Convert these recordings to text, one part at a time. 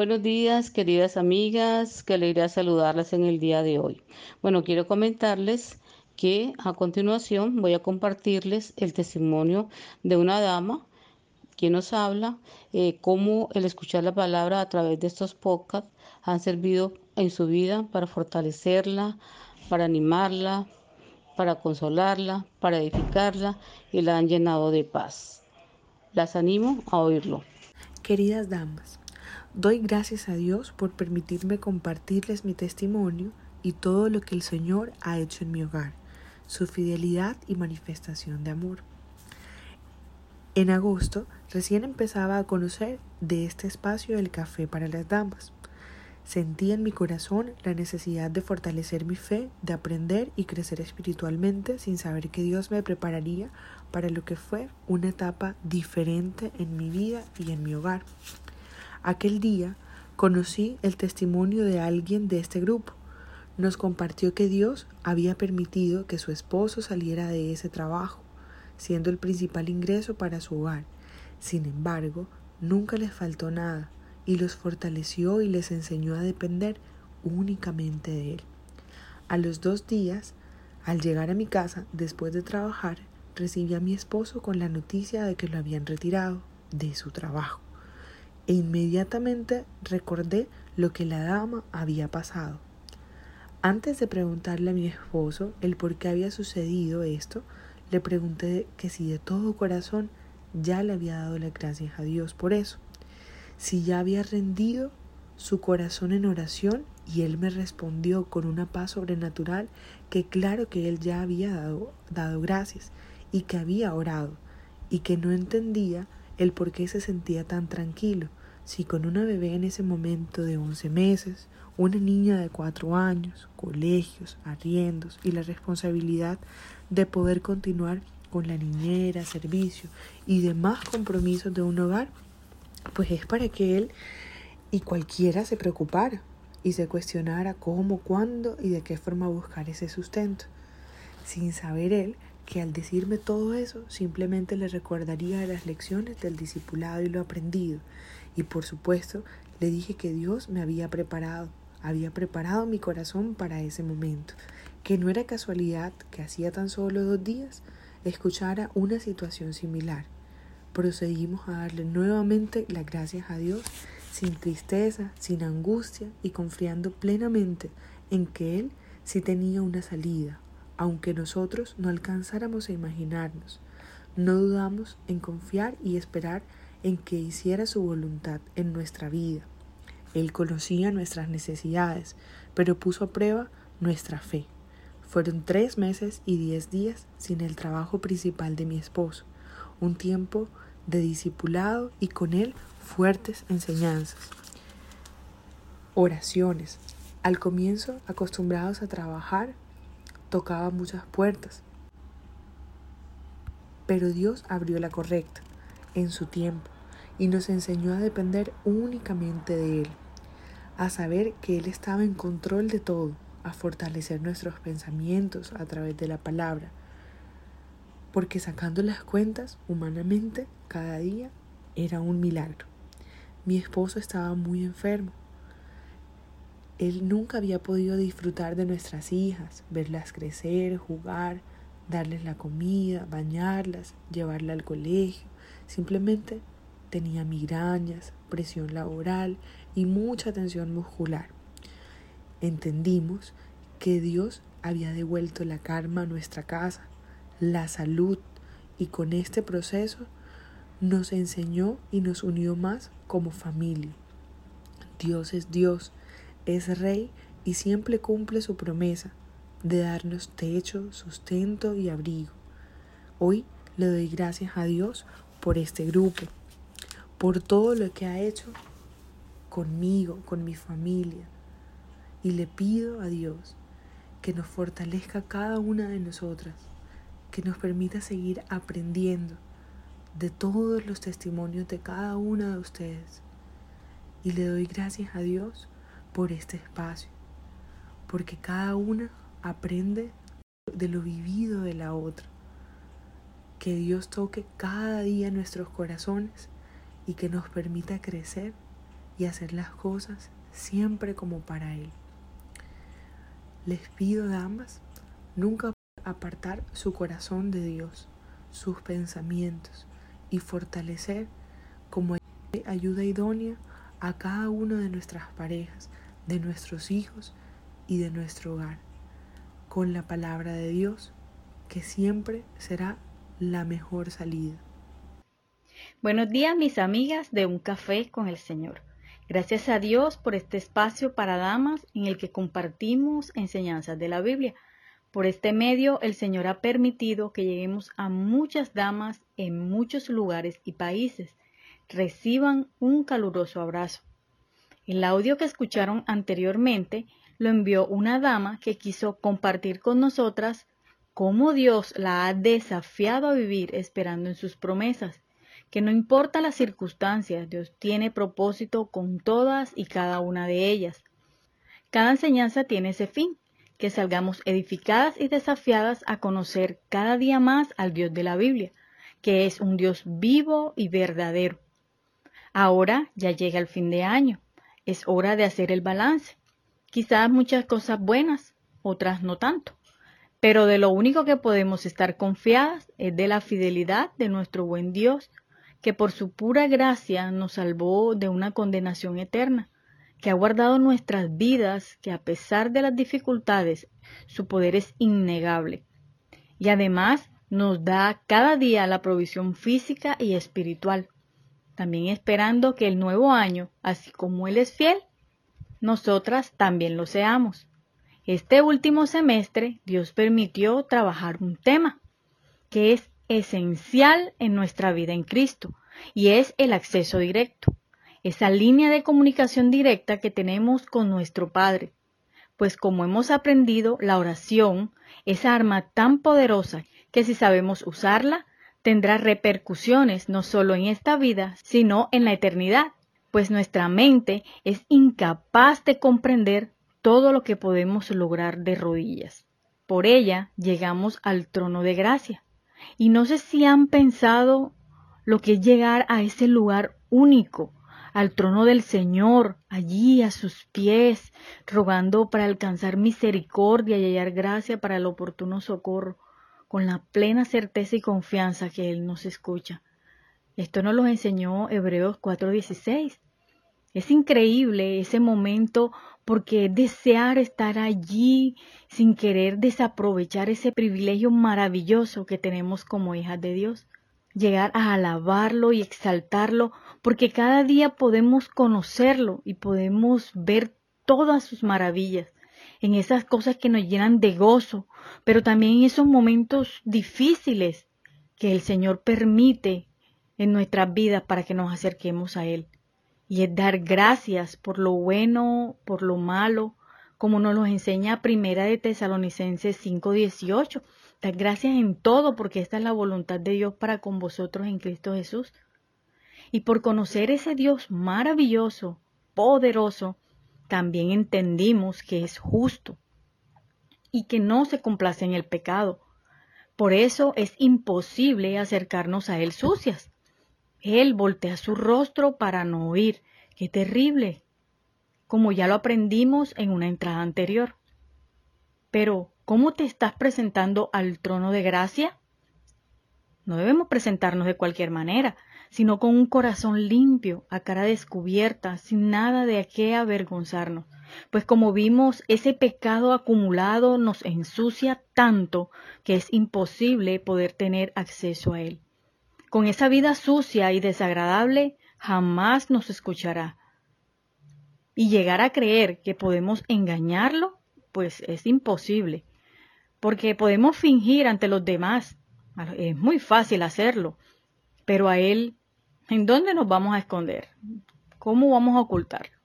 Buenos días, queridas amigas, qué alegría saludarlas en el día de hoy. Bueno, quiero comentarles que a continuación voy a compartirles el testimonio de una dama quien nos habla, eh, cómo el escuchar la palabra a través de estos podcasts han servido en su vida para fortalecerla, para animarla, para consolarla, para edificarla y la han llenado de paz. Las animo a oírlo. Queridas damas, Doy gracias a Dios por permitirme compartirles mi testimonio y todo lo que el Señor ha hecho en mi hogar, su fidelidad y manifestación de amor. En agosto recién empezaba a conocer de este espacio el café para las damas. Sentí en mi corazón la necesidad de fortalecer mi fe, de aprender y crecer espiritualmente sin saber que Dios me prepararía para lo que fue una etapa diferente en mi vida y en mi hogar. Aquel día conocí el testimonio de alguien de este grupo. Nos compartió que Dios había permitido que su esposo saliera de ese trabajo, siendo el principal ingreso para su hogar. Sin embargo, nunca les faltó nada y los fortaleció y les enseñó a depender únicamente de Él. A los dos días, al llegar a mi casa después de trabajar, recibí a mi esposo con la noticia de que lo habían retirado de su trabajo e inmediatamente recordé lo que la dama había pasado. Antes de preguntarle a mi esposo el por qué había sucedido esto, le pregunté que si de todo corazón ya le había dado las gracias a Dios por eso, si ya había rendido su corazón en oración y él me respondió con una paz sobrenatural que claro que él ya había dado, dado gracias y que había orado y que no entendía el por qué se sentía tan tranquilo, si con una bebé en ese momento de 11 meses, una niña de 4 años, colegios, arriendos y la responsabilidad de poder continuar con la niñera, servicio y demás compromisos de un hogar, pues es para que él y cualquiera se preocupara y se cuestionara cómo, cuándo y de qué forma buscar ese sustento, sin saber él que al decirme todo eso simplemente le recordaría las lecciones del discipulado y lo aprendido y por supuesto le dije que Dios me había preparado, había preparado mi corazón para ese momento, que no era casualidad que hacía tan solo dos días escuchara una situación similar. Procedimos a darle nuevamente las gracias a Dios sin tristeza, sin angustia y confiando plenamente en que Él sí tenía una salida, aunque nosotros no alcanzáramos a imaginarnos. No dudamos en confiar y esperar en que hiciera su voluntad en nuestra vida. Él conocía nuestras necesidades, pero puso a prueba nuestra fe. Fueron tres meses y diez días sin el trabajo principal de mi esposo, un tiempo de discipulado y con él fuertes enseñanzas. Oraciones. Al comienzo, acostumbrados a trabajar, tocaba muchas puertas, pero Dios abrió la correcta en su tiempo y nos enseñó a depender únicamente de Él, a saber que Él estaba en control de todo, a fortalecer nuestros pensamientos a través de la palabra, porque sacando las cuentas humanamente cada día era un milagro. Mi esposo estaba muy enfermo. Él nunca había podido disfrutar de nuestras hijas, verlas crecer, jugar, darles la comida, bañarlas, llevarla al colegio, Simplemente tenía migrañas, presión laboral y mucha tensión muscular. Entendimos que Dios había devuelto la karma a nuestra casa, la salud, y con este proceso nos enseñó y nos unió más como familia. Dios es Dios, es Rey y siempre cumple su promesa de darnos techo, sustento y abrigo. Hoy le doy gracias a Dios por este grupo, por todo lo que ha hecho conmigo, con mi familia. Y le pido a Dios que nos fortalezca cada una de nosotras, que nos permita seguir aprendiendo de todos los testimonios de cada una de ustedes. Y le doy gracias a Dios por este espacio, porque cada una aprende de lo vivido de la otra. Que Dios toque cada día nuestros corazones y que nos permita crecer y hacer las cosas siempre como para Él. Les pido, damas, nunca apartar su corazón de Dios, sus pensamientos y fortalecer como ayuda idónea a cada uno de nuestras parejas, de nuestros hijos y de nuestro hogar, con la palabra de Dios, que siempre será la mejor salida. Buenos días mis amigas de Un Café con el Señor. Gracias a Dios por este espacio para damas en el que compartimos enseñanzas de la Biblia. Por este medio el Señor ha permitido que lleguemos a muchas damas en muchos lugares y países. Reciban un caluroso abrazo. El audio que escucharon anteriormente lo envió una dama que quiso compartir con nosotras cómo Dios la ha desafiado a vivir esperando en sus promesas que no importa las circunstancias, Dios tiene propósito con todas y cada una de ellas. Cada enseñanza tiene ese fin, que salgamos edificadas y desafiadas a conocer cada día más al Dios de la Biblia, que es un Dios vivo y verdadero. Ahora ya llega el fin de año, es hora de hacer el balance. Quizás muchas cosas buenas, otras no tanto. Pero de lo único que podemos estar confiadas es de la fidelidad de nuestro buen Dios, que por su pura gracia nos salvó de una condenación eterna, que ha guardado nuestras vidas, que a pesar de las dificultades, su poder es innegable. Y además nos da cada día la provisión física y espiritual, también esperando que el nuevo año, así como Él es fiel, nosotras también lo seamos. Este último semestre Dios permitió trabajar un tema, que es esencial en nuestra vida en Cristo y es el acceso directo, esa línea de comunicación directa que tenemos con nuestro Padre. Pues como hemos aprendido, la oración, esa arma tan poderosa que si sabemos usarla, tendrá repercusiones no solo en esta vida, sino en la eternidad, pues nuestra mente es incapaz de comprender todo lo que podemos lograr de rodillas. Por ella llegamos al trono de gracia, y no sé si han pensado lo que es llegar a ese lugar único, al trono del Señor, allí a sus pies, rogando para alcanzar misericordia y hallar gracia para el oportuno socorro, con la plena certeza y confianza que Él nos escucha. Esto nos lo enseñó Hebreos 4:16. Es increíble ese momento porque desear estar allí sin querer desaprovechar ese privilegio maravilloso que tenemos como hijas de Dios. Llegar a alabarlo y exaltarlo porque cada día podemos conocerlo y podemos ver todas sus maravillas en esas cosas que nos llenan de gozo, pero también en esos momentos difíciles que el Señor permite en nuestras vidas para que nos acerquemos a Él y es dar gracias por lo bueno, por lo malo, como nos lo enseña Primera de Tesalonicenses 5:18. Dar gracias en todo porque esta es la voluntad de Dios para con vosotros en Cristo Jesús. Y por conocer ese Dios maravilloso, poderoso, también entendimos que es justo y que no se complace en el pecado. Por eso es imposible acercarnos a Él sucias. Él voltea su rostro para no oír. ¡Qué terrible! Como ya lo aprendimos en una entrada anterior. Pero, ¿cómo te estás presentando al trono de gracia? No debemos presentarnos de cualquier manera, sino con un corazón limpio, a cara descubierta, sin nada de qué avergonzarnos. Pues como vimos, ese pecado acumulado nos ensucia tanto que es imposible poder tener acceso a él. Con esa vida sucia y desagradable jamás nos escuchará. Y llegar a creer que podemos engañarlo, pues es imposible, porque podemos fingir ante los demás. Es muy fácil hacerlo, pero a Él, ¿en dónde nos vamos a esconder? ¿Cómo vamos a ocultarlo?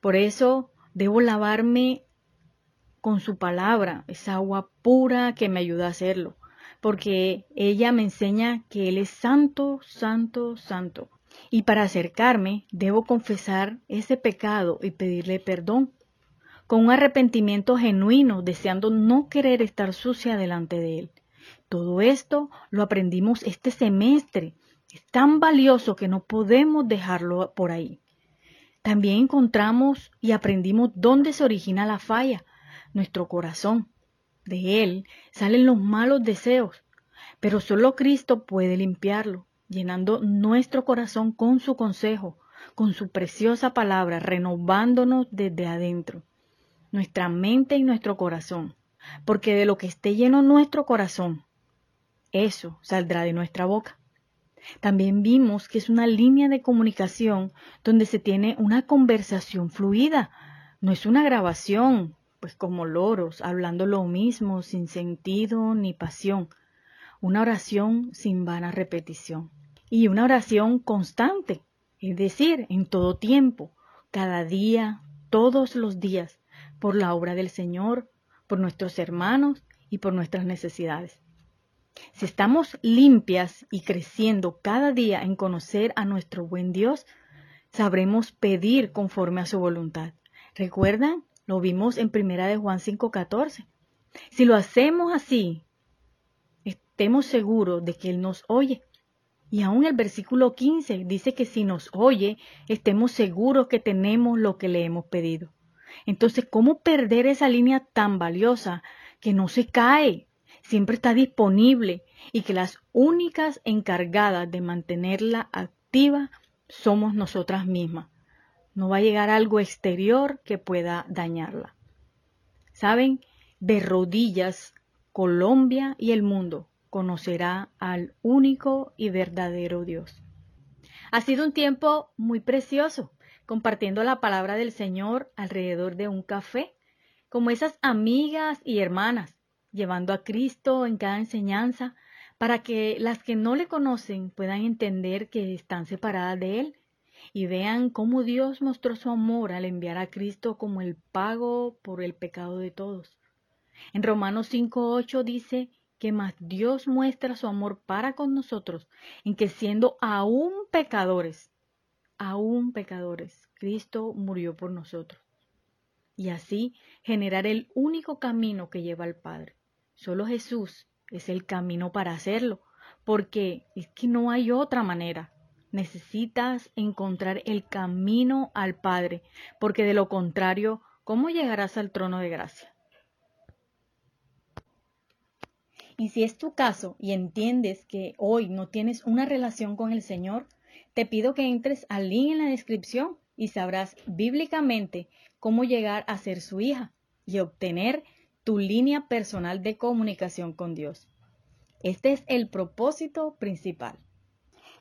Por eso debo lavarme con su palabra, esa agua pura que me ayuda a hacerlo porque ella me enseña que Él es santo, santo, santo. Y para acercarme debo confesar ese pecado y pedirle perdón, con un arrepentimiento genuino, deseando no querer estar sucia delante de Él. Todo esto lo aprendimos este semestre. Es tan valioso que no podemos dejarlo por ahí. también encontramos y aprendimos dónde se origina la falla, nuestro corazón. De él salen los malos deseos, pero solo Cristo puede limpiarlo, llenando nuestro corazón con su consejo, con su preciosa palabra, renovándonos desde adentro, nuestra mente y nuestro corazón, porque de lo que esté lleno nuestro corazón, eso saldrá de nuestra boca. También vimos que es una línea de comunicación donde se tiene una conversación fluida, no es una grabación, pues como loros, hablando lo mismo, sin sentido ni pasión, una oración sin vana repetición y una oración constante, es decir, en todo tiempo, cada día, todos los días, por la obra del Señor, por nuestros hermanos y por nuestras necesidades. Si estamos limpias y creciendo cada día en conocer a nuestro buen Dios, sabremos pedir conforme a su voluntad. ¿Recuerdan? Lo vimos en primera de Juan 5:14. Si lo hacemos así, estemos seguros de que Él nos oye. Y aún el versículo 15 dice que si nos oye, estemos seguros que tenemos lo que le hemos pedido. Entonces, ¿cómo perder esa línea tan valiosa que no se cae, siempre está disponible y que las únicas encargadas de mantenerla activa somos nosotras mismas? No va a llegar algo exterior que pueda dañarla. ¿Saben? De rodillas, Colombia y el mundo conocerá al único y verdadero Dios. Ha sido un tiempo muy precioso compartiendo la palabra del Señor alrededor de un café, como esas amigas y hermanas, llevando a Cristo en cada enseñanza, para que las que no le conocen puedan entender que están separadas de Él y vean cómo Dios mostró su amor al enviar a Cristo como el pago por el pecado de todos. En Romanos 5.8 dice, que más Dios muestra su amor para con nosotros, en que siendo aún pecadores, aún pecadores, Cristo murió por nosotros. Y así generar el único camino que lleva al Padre. Solo Jesús es el camino para hacerlo, porque es que no hay otra manera. Necesitas encontrar el camino al Padre, porque de lo contrario, ¿cómo llegarás al trono de gracia? Y si es tu caso y entiendes que hoy no tienes una relación con el Señor, te pido que entres al link en la descripción y sabrás bíblicamente cómo llegar a ser su hija y obtener tu línea personal de comunicación con Dios. Este es el propósito principal.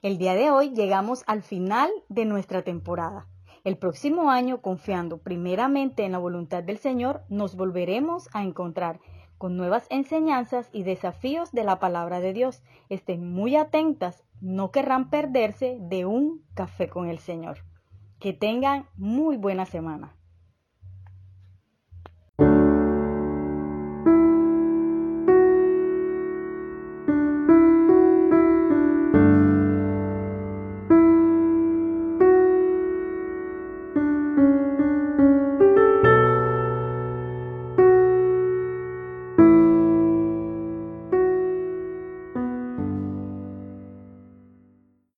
El día de hoy llegamos al final de nuestra temporada. El próximo año, confiando primeramente en la voluntad del Señor, nos volveremos a encontrar con nuevas enseñanzas y desafíos de la palabra de Dios. Estén muy atentas, no querrán perderse de un café con el Señor. Que tengan muy buena semana.